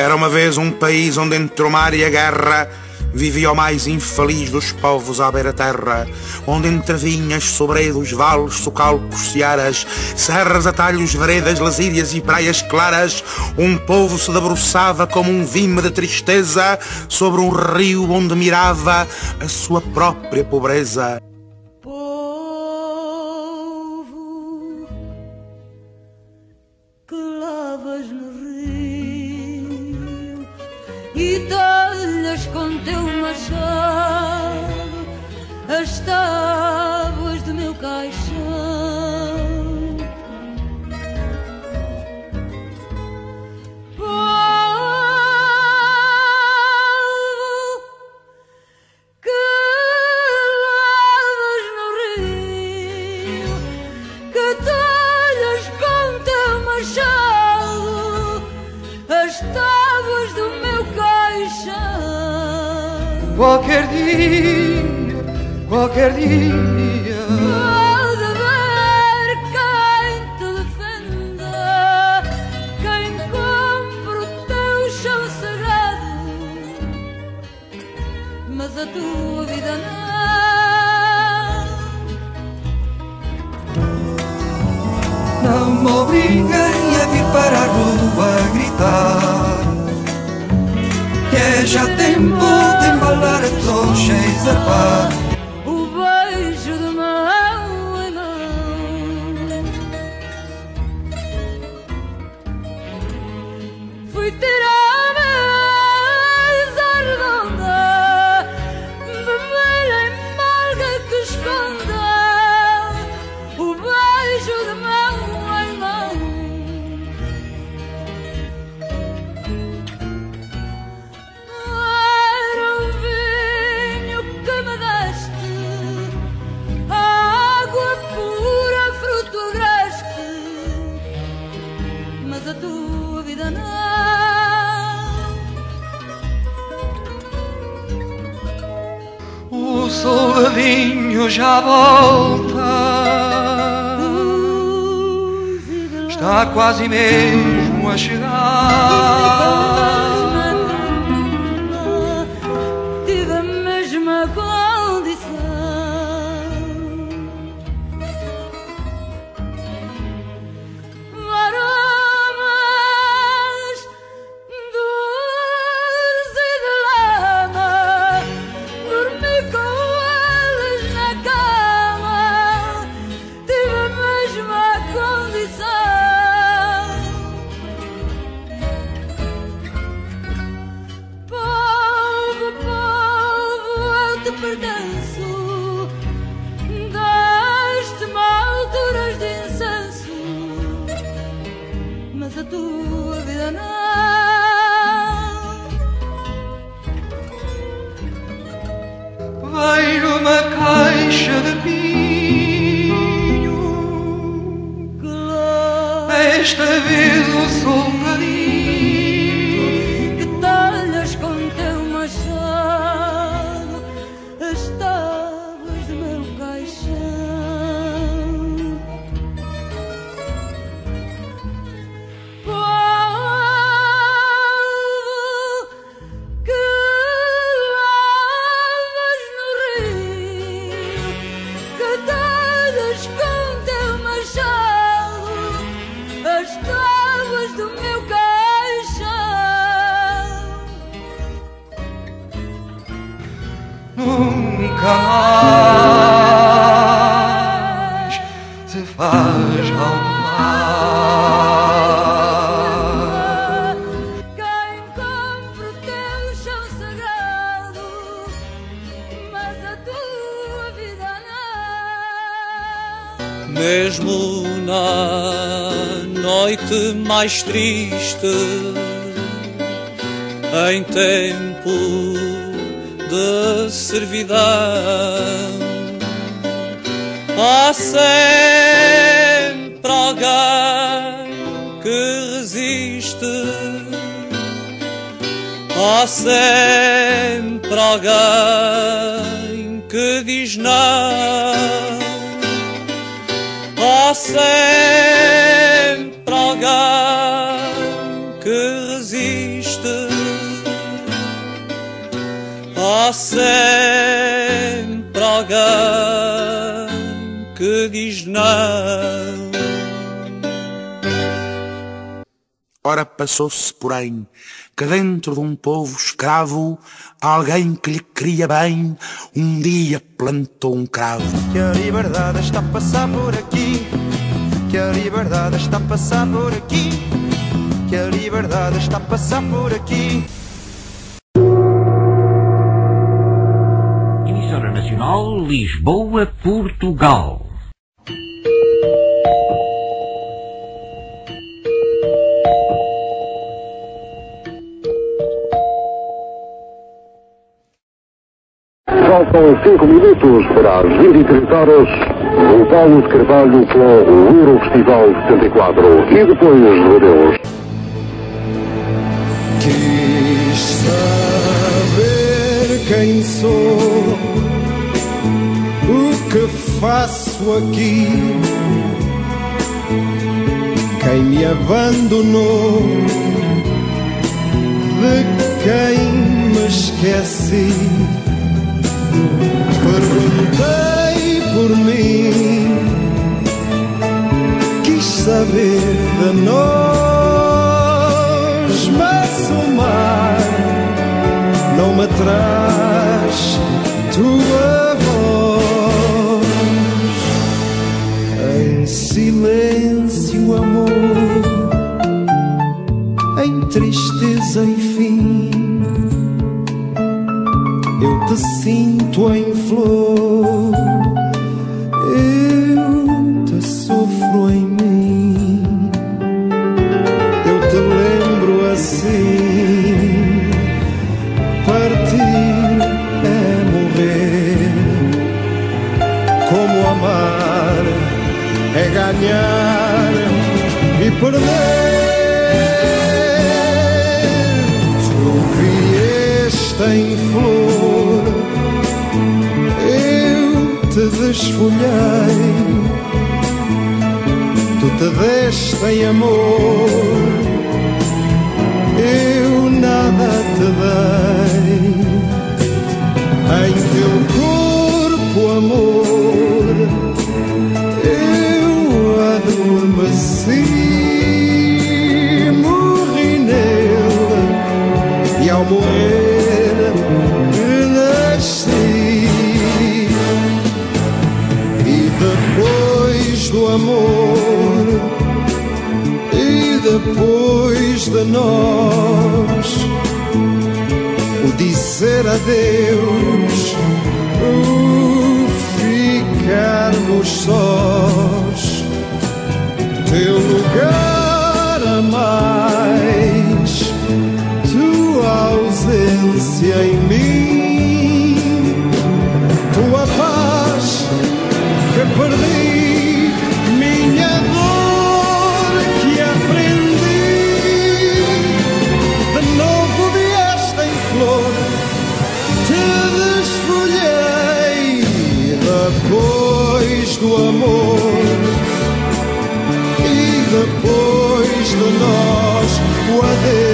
Era uma vez um país onde entre o mar e a guerra vivia o mais infeliz dos povos à beira-terra, onde entre vinhas, sobreiros, vales, socalcos, searas, serras, atalhos, veredas, lasírias e praias claras, um povo se debruçava como um vime de tristeza sobre um rio onde mirava a sua própria pobreza. As que é já tempo de embalar a soldadinho já volta. Está quase mesmo a chegar. tua vida não. Vejo uma caixa de pinho. Esta vez. Mais triste em tempo de servidão. Há sempre alguém que resiste, há sempre alguém que diz não. Há sempre alguém Há sempre alguém que diz não. Ora passou-se, porém, que dentro de um povo escravo, alguém que lhe queria bem, um dia plantou um cravo. Que a liberdade está a passar por aqui. Que a liberdade está a passar por aqui. Que a liberdade está a passar por aqui. Nacional Lisboa, Portugal. Faltam 5 minutos para as 23 horas no Paulo de Carvalho com o Eurofestival 74 e depois Rodeos. Quis saber quem sou, o que faço aqui, quem me abandonou, de quem me esqueci. Perguntei por mim, quis saber de nós, mas o mar não me traz tua silêncio, amor, em tristeza e fim. Eu te sinto em flor, ganhar e perder. Tu vieste em flor, eu te desfolhei. Tu te deste em amor, dizer adeus, ficarmos sós, teu lugar a mais, tua ausência em mim, tua paz que perdi, amor e depois de nós o adeus.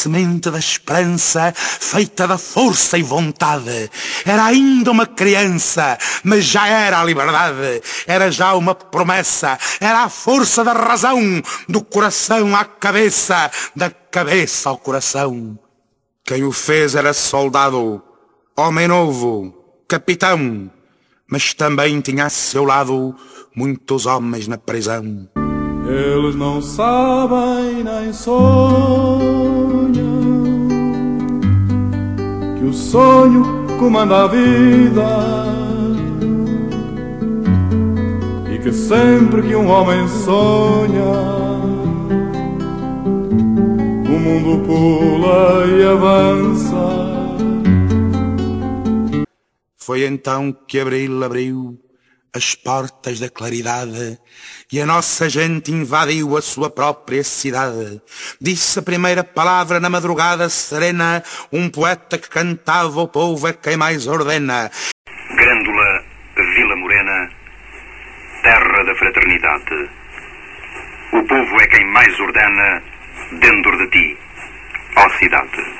Semente da esperança, feita da força e vontade. Era ainda uma criança, mas já era a liberdade. Era já uma promessa. Era a força da razão, do coração à cabeça, da cabeça ao coração. Quem o fez era soldado, homem novo, capitão, mas também tinha a seu lado muitos homens na prisão. Eles não sabem nem sonham que o sonho comanda a vida e que sempre que um homem sonha, o mundo pula e avança. Foi então que Abril abriu as portas da claridade e a nossa gente invadiu a sua própria cidade. Disse a primeira palavra na madrugada serena, um poeta que cantava o povo é quem mais ordena. Grândola, Vila Morena, terra da fraternidade. O povo é quem mais ordena dentro de ti, ó cidade.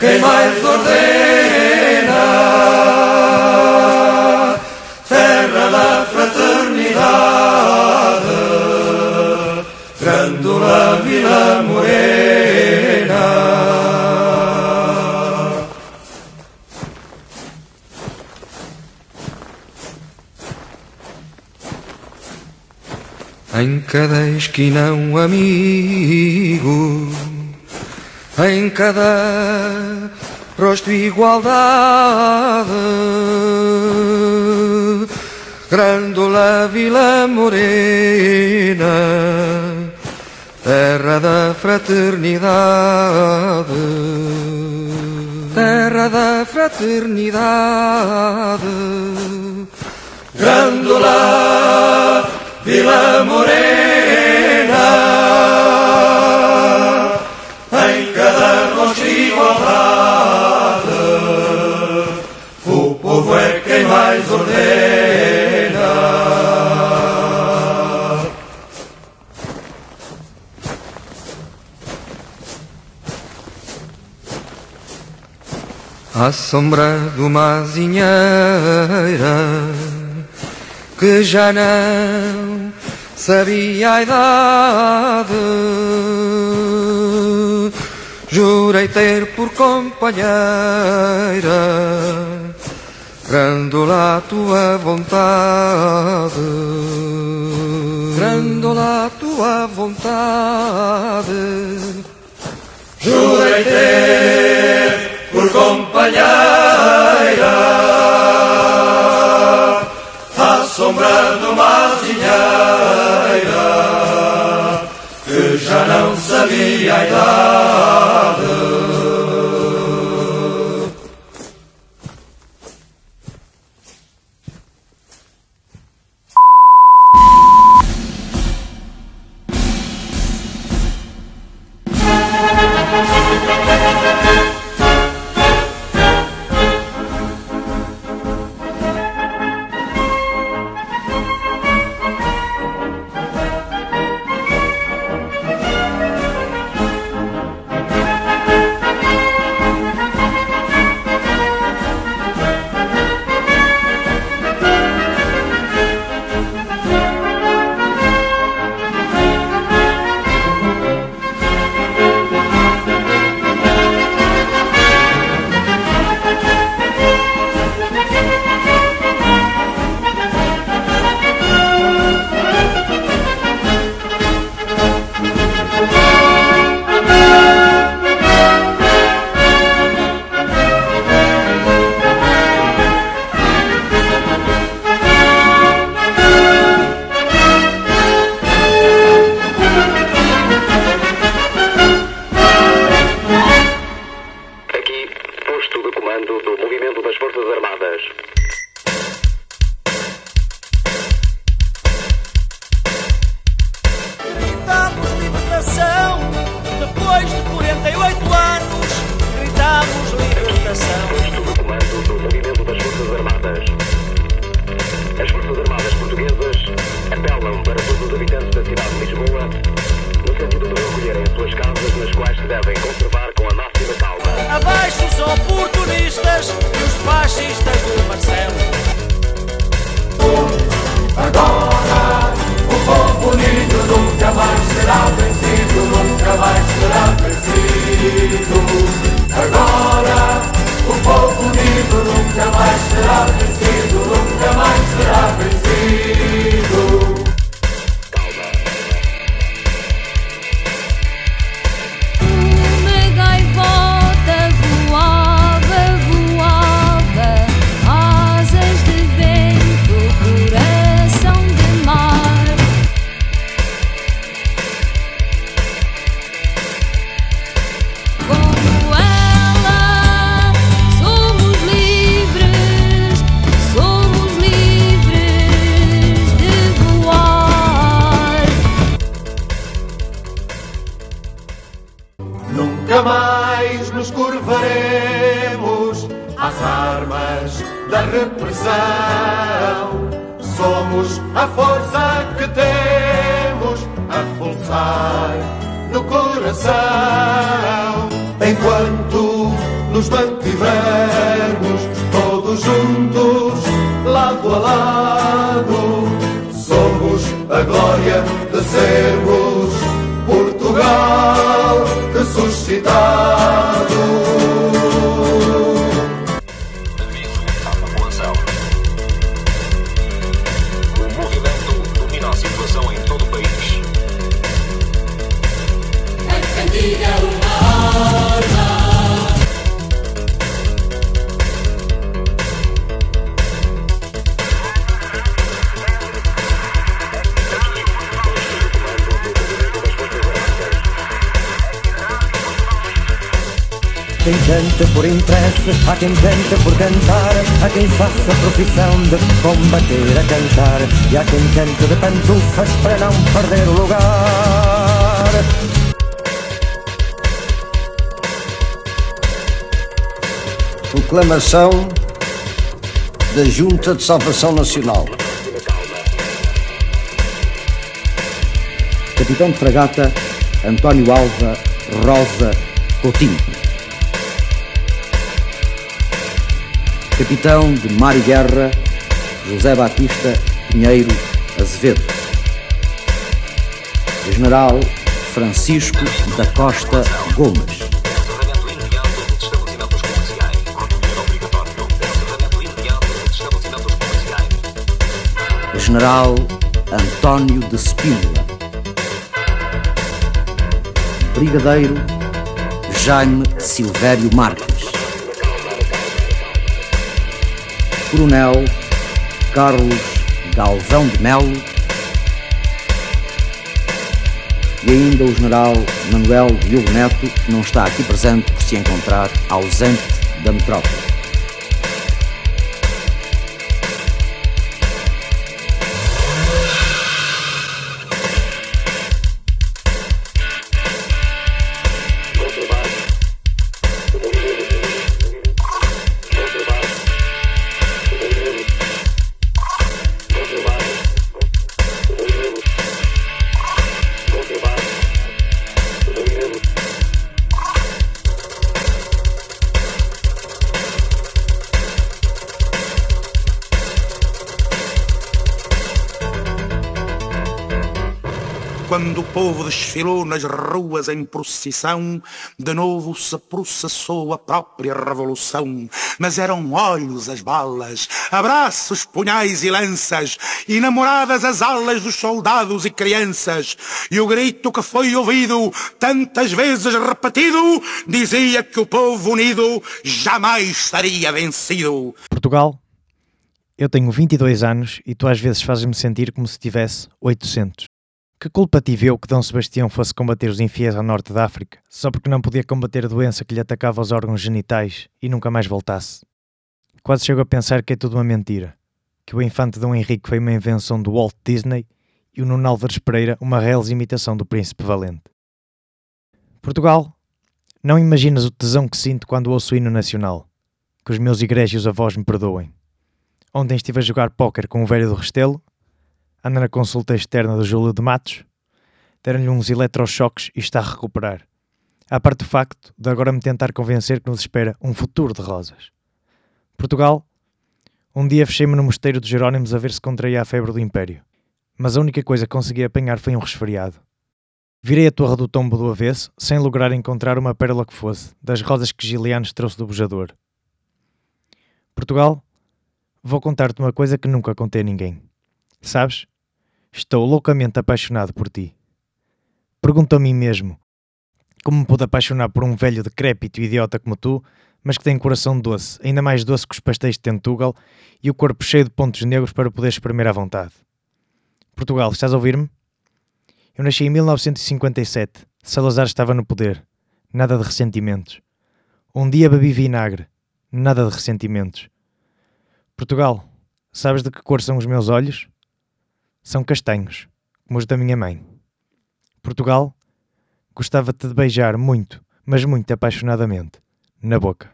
quem mais ordena. Terra da fraternidade. Grândola Vila Morena. Em cada esquina um amigo, em cada rosto igualdade. Grândola Vila Morena, terra da fraternidade, terra da fraternidade. Grândola Vila Morena, À sombra de uma azinheira que já não sabia a idade. Jurei ter por companheira, grândola a tua vontade, grândola a tua vontade. Sombra de uma azinheira que já não sabia a idade. Nunca mais nos curvaremos às armas da repressão. Somos a força que temos a pulsar no coração. Enquanto nos mantivermos todos juntos, lado a lado, somos a glória de sermos Portugal ressuscitado. Canta por interesse, há quem canta por cantar, há quem faça profissão de combater a cantar, e há quem canta de pantufas para não perder o lugar. Proclamação da Junta de Salvação Nacional. Capitão de Fragata António Alva Rosa Coutinho. Capitão de e Guerra José Batista Pinheiro Azevedo. General Francisco da Costa Gomes. General António de Spínola. Brigadeiro Jaime Silvério Marques. Coronel Carlos Galvão de Melo. E ainda o General Manuel Diogo Neto, que não está aqui presente por se encontrar ausente da metrópole. Quando o povo desfilou nas ruas em procissão, de novo se processou a própria revolução. Mas eram olhos as balas, abraços, punhais e lanças, e namoradas as alas dos soldados e crianças. E o grito que foi ouvido, tantas vezes repetido, dizia que o povo unido jamais estaria vencido. Portugal, eu tenho 22 anos e tu às vezes fazes-me sentir como se tivesse 800. Que culpa tive eu que Dom Sebastião fosse combater os infiéis ao norte da África, só porque não podia combater a doença que lhe atacava os órgãos genitais e nunca mais voltasse? Quase chego a pensar que é tudo uma mentira, que o infante Dom Henrique foi uma invenção do Walt Disney e o Nuno Álvares Pereira uma real imitação do Príncipe Valente. Portugal, não imaginas o tesão que sinto quando ouço o hino nacional. Que os meus egrégios avós me perdoem. Ontem estive a jogar póquer com o velho do Restelo anda na consulta externa do Júlio de Matos, deram-lhe uns eletrochoques e está a recuperar. À parte do facto de agora me tentar convencer que nos espera um futuro de rosas. Portugal, um dia fechei-me no mosteiro dos Jerónimos a ver se contraía a febre do Império, mas a única coisa que consegui apanhar foi um resfriado. Virei a torre do tombo do avesso, sem lograr encontrar uma pérola que fosse, das rosas que Gilianos trouxe do bujador. Portugal, vou contar-te uma coisa que nunca contei a ninguém. Sabes? Estou loucamente apaixonado por ti. Pergunto a mim mesmo como me pude apaixonar por um velho decrépito e idiota como tu, mas que tem coração doce, ainda mais doce que os pastéis de Tentugal e o corpo cheio de pontos negros para poder espremer à vontade. Portugal, estás a ouvir-me? Eu nasci em 1957. Salazar estava no poder. Nada de ressentimentos. Um dia bebi vinagre. Nada de ressentimentos. Portugal, sabes de que cor são os meus olhos? São castanhos, como os da minha mãe. Portugal, gostava-te de beijar muito, mas muito apaixonadamente, na boca.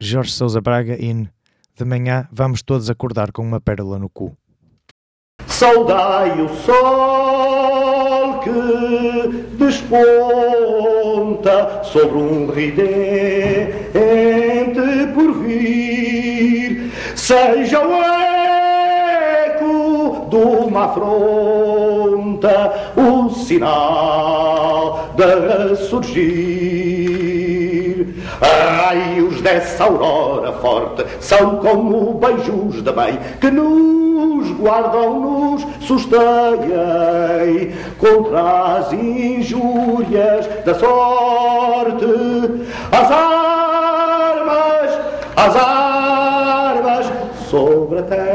Jorge Sousa Braga in De manhã vamos todos acordar com uma pérola no cu. Saudai o sol que desponta sobre um ridente por vir, seja o eco de uma afronta o sinal de surgir. Raios dessa aurora forte são como beijos da mãe que nos guardam, nos sustêm contra as injúrias da sorte. As armas, as armas sobre a terra,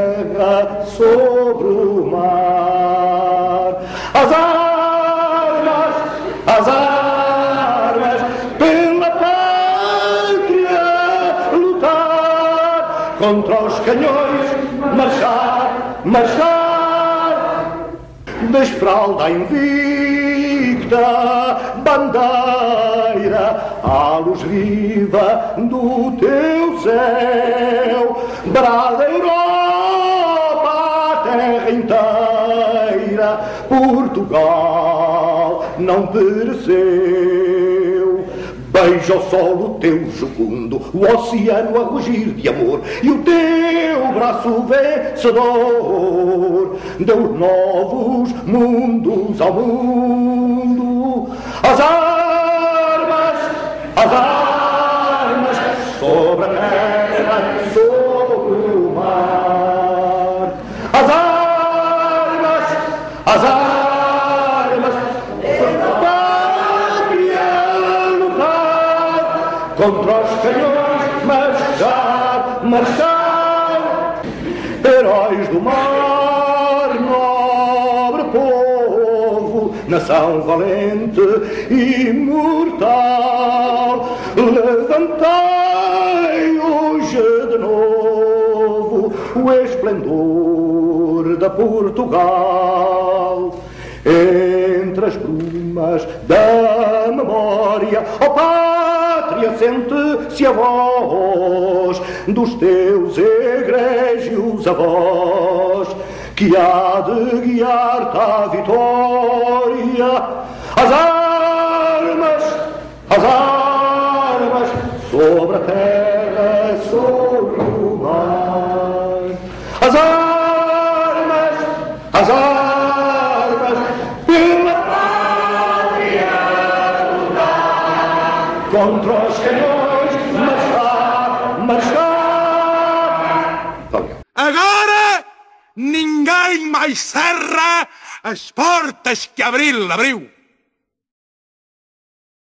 sobre o mar. As armas, as armas pela pátria lutar contra os canhões, marchar, marchar, desfralda invicta, bandeira, à luz viva do teu céu, brada Europa, Portugal não pereceu. Beija o sol o teu jucundo, o oceano a rugir de amor e o teu braço vencedor deu novos mundos ao mundo. As contra os canhões, marchar, marchar, heróis do mar, nobre povo, nação valente e imortal, levantei hoje de novo o esplendor da Portugal. Entre as brumas da memória, ó pátria, sente-se a voz dos teus egrégios avós, que há de guiar-te à vitória. As armas, as armas, sobre a terra, sobre o mar. Ninguém mais cerra as portas que Abril abriu.